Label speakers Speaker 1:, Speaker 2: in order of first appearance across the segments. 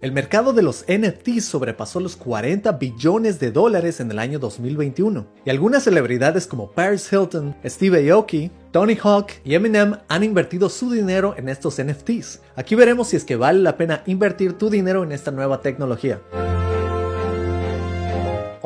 Speaker 1: El mercado de los NFTs sobrepasó los 40 billones de dólares en el año 2021, y algunas celebridades como Paris Hilton, Steve Aoki, Tony Hawk y Eminem han invertido su dinero en estos NFTs. Aquí veremos si es que vale la pena invertir tu dinero en esta nueva tecnología.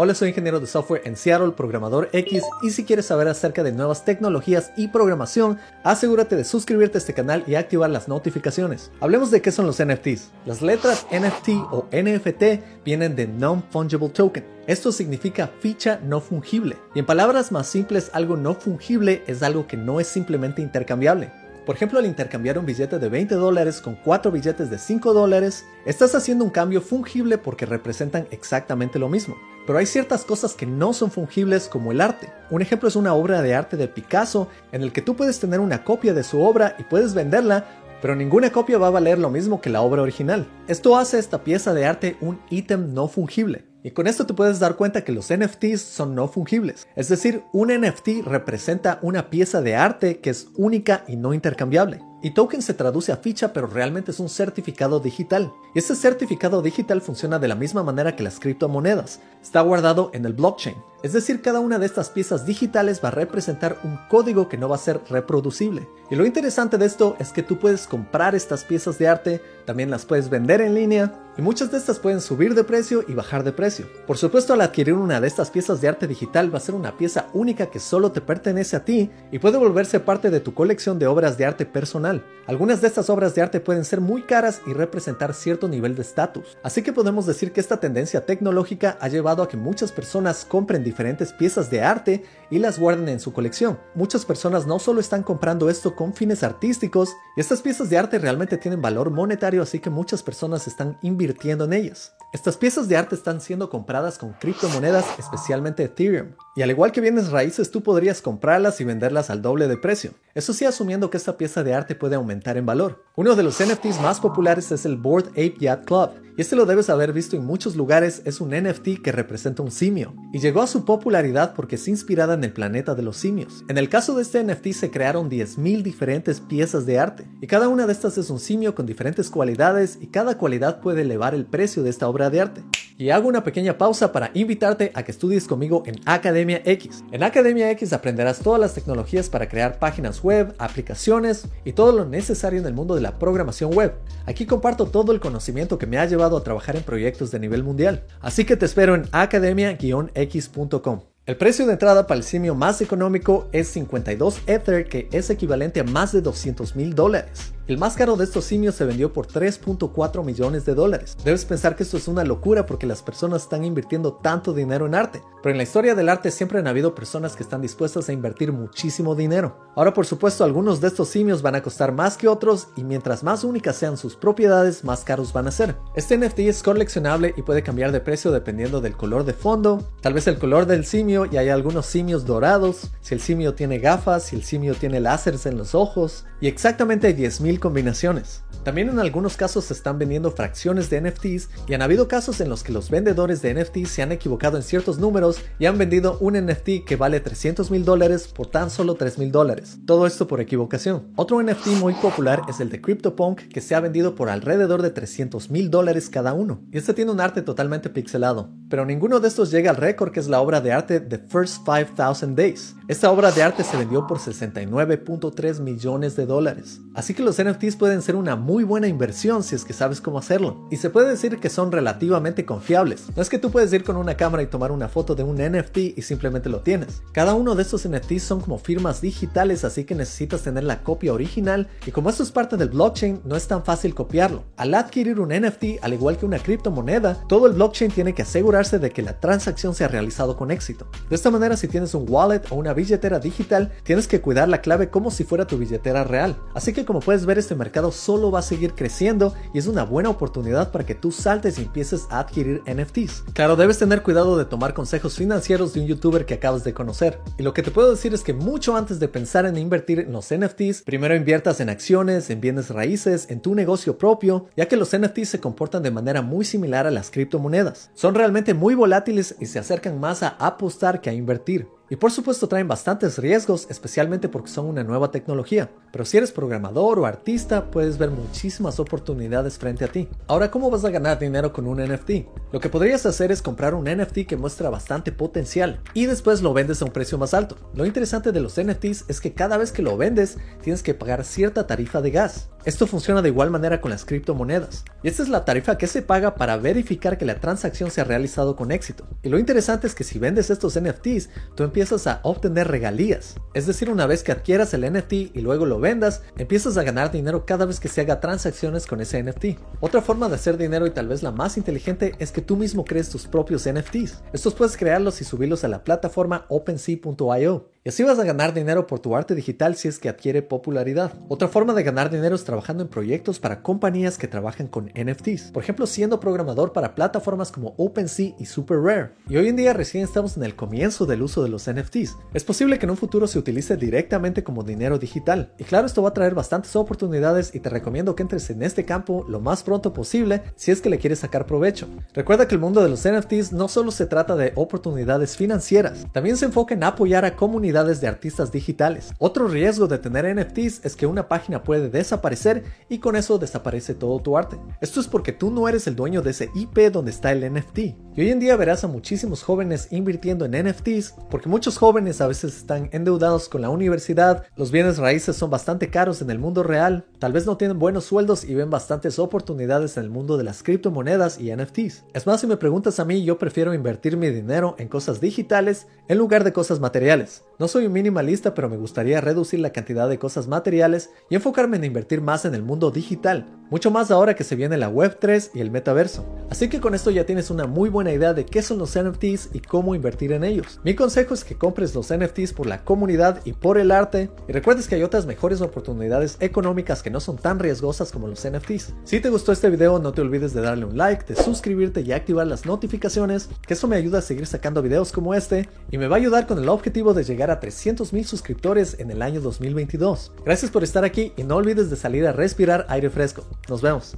Speaker 1: Hola, soy ingeniero de software en Seattle, programador X, y si quieres saber acerca de nuevas tecnologías y programación, asegúrate de suscribirte a este canal y activar las notificaciones. Hablemos de qué son los NFTs. Las letras NFT o NFT vienen de Non-Fungible Token. Esto significa ficha no fungible. Y en palabras más simples, algo no fungible es algo que no es simplemente intercambiable. Por ejemplo, al intercambiar un billete de 20 dólares con 4 billetes de 5 dólares, estás haciendo un cambio fungible porque representan exactamente lo mismo. Pero hay ciertas cosas que no son fungibles como el arte. Un ejemplo es una obra de arte de Picasso en el que tú puedes tener una copia de su obra y puedes venderla, pero ninguna copia va a valer lo mismo que la obra original. Esto hace esta pieza de arte un ítem no fungible. Y con esto te puedes dar cuenta que los NFTs son no fungibles. Es decir, un NFT representa una pieza de arte que es única y no intercambiable. Y token se traduce a ficha, pero realmente es un certificado digital. Y este certificado digital funciona de la misma manera que las criptomonedas. Está guardado en el blockchain. Es decir, cada una de estas piezas digitales va a representar un código que no va a ser reproducible. Y lo interesante de esto es que tú puedes comprar estas piezas de arte, también las puedes vender en línea, y muchas de estas pueden subir de precio y bajar de precio. Por supuesto, al adquirir una de estas piezas de arte digital va a ser una pieza única que solo te pertenece a ti y puede volverse parte de tu colección de obras de arte personal. Algunas de estas obras de arte pueden ser muy caras y representar cierto nivel de estatus. Así que podemos decir que esta tendencia tecnológica ha llevado a que muchas personas compren diferentes piezas de arte y las guarden en su colección. Muchas personas no solo están comprando esto con fines artísticos, y estas piezas de arte realmente tienen valor monetario, así que muchas personas están invirtiendo en ellas. Estas piezas de arte están siendo compradas con criptomonedas, especialmente Ethereum. Y al igual que bienes raíces, tú podrías comprarlas y venderlas al doble de precio. Eso sí, asumiendo que esta pieza de arte puede aumentar en valor. Uno de los NFTs más populares es el Board Ape Yacht Club, y este lo debes haber visto en muchos lugares, es un NFT que representa un simio, y llegó a su popularidad porque es inspirada en el planeta de los simios. En el caso de este NFT se crearon 10.000 diferentes piezas de arte, y cada una de estas es un simio con diferentes cualidades, y cada cualidad puede elevar el precio de esta obra de arte. Y hago una pequeña pausa para invitarte a que estudies conmigo en Academia X. En Academia X aprenderás todas las tecnologías para crear páginas web, aplicaciones y todo lo necesario en el mundo de la programación web. Aquí comparto todo el conocimiento que me ha llevado a trabajar en proyectos de nivel mundial. Así que te espero en academia-x.com. El precio de entrada para el simio más económico es 52 Ether, que es equivalente a más de 200 mil dólares. El más caro de estos simios se vendió por 3.4 millones de dólares. Debes pensar que esto es una locura porque las personas están invirtiendo tanto dinero en arte. Pero en la historia del arte siempre han habido personas que están dispuestas a invertir muchísimo dinero. Ahora por supuesto algunos de estos simios van a costar más que otros y mientras más únicas sean sus propiedades más caros van a ser. Este NFT es coleccionable y puede cambiar de precio dependiendo del color de fondo, tal vez el color del simio y hay algunos simios dorados, si el simio tiene gafas, si el simio tiene láseres en los ojos y exactamente 10.000 combinaciones. También en algunos casos se están vendiendo fracciones de NFTs y han habido casos en los que los vendedores de NFTs se han equivocado en ciertos números y han vendido un NFT que vale 300 mil dólares por tan solo 3 mil dólares. Todo esto por equivocación. Otro NFT muy popular es el de CryptoPunk que se ha vendido por alrededor de 300 mil dólares cada uno. Y este tiene un arte totalmente pixelado. Pero ninguno de estos llega al récord que es la obra de arte The First 5000 Days. Esta obra de arte se vendió por 69.3 millones de dólares. Así que los NFTs pueden ser una muy buena inversión si es que sabes cómo hacerlo. Y se puede decir que son relativamente confiables. No es que tú puedes ir con una cámara y tomar una foto de un NFT y simplemente lo tienes. Cada uno de estos NFTs son como firmas digitales, así que necesitas tener la copia original. Y como esto es parte del blockchain, no es tan fácil copiarlo. Al adquirir un NFT, al igual que una criptomoneda, todo el blockchain tiene que de que la transacción se ha realizado con éxito. De esta manera, si tienes un wallet o una billetera digital, tienes que cuidar la clave como si fuera tu billetera real. Así que como puedes ver, este mercado solo va a seguir creciendo y es una buena oportunidad para que tú saltes y empieces a adquirir NFTs. Claro, debes tener cuidado de tomar consejos financieros de un youtuber que acabas de conocer. Y lo que te puedo decir es que mucho antes de pensar en invertir en los NFTs, primero inviertas en acciones, en bienes raíces, en tu negocio propio, ya que los NFTs se comportan de manera muy similar a las criptomonedas. Son realmente muy volátiles y se acercan más a apostar que a invertir. Y por supuesto traen bastantes riesgos, especialmente porque son una nueva tecnología. Pero si eres programador o artista, puedes ver muchísimas oportunidades frente a ti. Ahora, ¿cómo vas a ganar dinero con un NFT? Lo que podrías hacer es comprar un NFT que muestra bastante potencial y después lo vendes a un precio más alto. Lo interesante de los NFTs es que cada vez que lo vendes tienes que pagar cierta tarifa de gas. Esto funciona de igual manera con las criptomonedas. Y esta es la tarifa que se paga para verificar que la transacción se ha realizado con éxito. Y lo interesante es que si vendes estos NFTs, tú empiezas a obtener regalías. Es decir, una vez que adquieras el NFT y luego lo vendas, empiezas a ganar dinero cada vez que se haga transacciones con ese NFT. Otra forma de hacer dinero y tal vez la más inteligente es que tú mismo crees tus propios NFTs. Estos puedes crearlos y subirlos a la plataforma OpenSea.io. Y así vas a ganar dinero por tu arte digital si es que adquiere popularidad. Otra forma de ganar dinero es trabajando en proyectos para compañías que trabajan con NFTs. Por ejemplo, siendo programador para plataformas como OpenSea y SuperRare. Y hoy en día recién estamos en el comienzo del uso de los NFTs. Es posible que en un futuro se utilice directamente como dinero digital. Y claro, esto va a traer bastantes oportunidades y te recomiendo que entres en este campo lo más pronto posible si es que le quieres sacar provecho. Recuerda que el mundo de los NFTs no solo se trata de oportunidades financieras, también se enfoca en apoyar a comunidades de artistas digitales. Otro riesgo de tener NFTs es que una página puede desaparecer y con eso desaparece todo tu arte. Esto es porque tú no eres el dueño de ese IP donde está el NFT. Y hoy en día verás a muchísimos jóvenes invirtiendo en NFTs porque muchos jóvenes a veces están endeudados con la universidad, los bienes raíces son bastante caros en el mundo real, tal vez no tienen buenos sueldos y ven bastantes oportunidades en el mundo de las criptomonedas y NFTs. Es más, si me preguntas a mí, yo prefiero invertir mi dinero en cosas digitales en lugar de cosas materiales. No soy un minimalista, pero me gustaría reducir la cantidad de cosas materiales y enfocarme en invertir más en el mundo digital, mucho más ahora que se viene la Web3 y el metaverso. Así que con esto ya tienes una muy buena idea de qué son los NFTs y cómo invertir en ellos. Mi consejo es que compres los NFTs por la comunidad y por el arte y recuerdes que hay otras mejores oportunidades económicas que no son tan riesgosas como los NFTs. Si te gustó este video no te olvides de darle un like, de suscribirte y activar las notificaciones, que eso me ayuda a seguir sacando videos como este y me va a ayudar con el objetivo de llegar a 300 mil suscriptores en el año 2022. Gracias por estar aquí y no olvides de salir a respirar aire fresco. Nos vemos.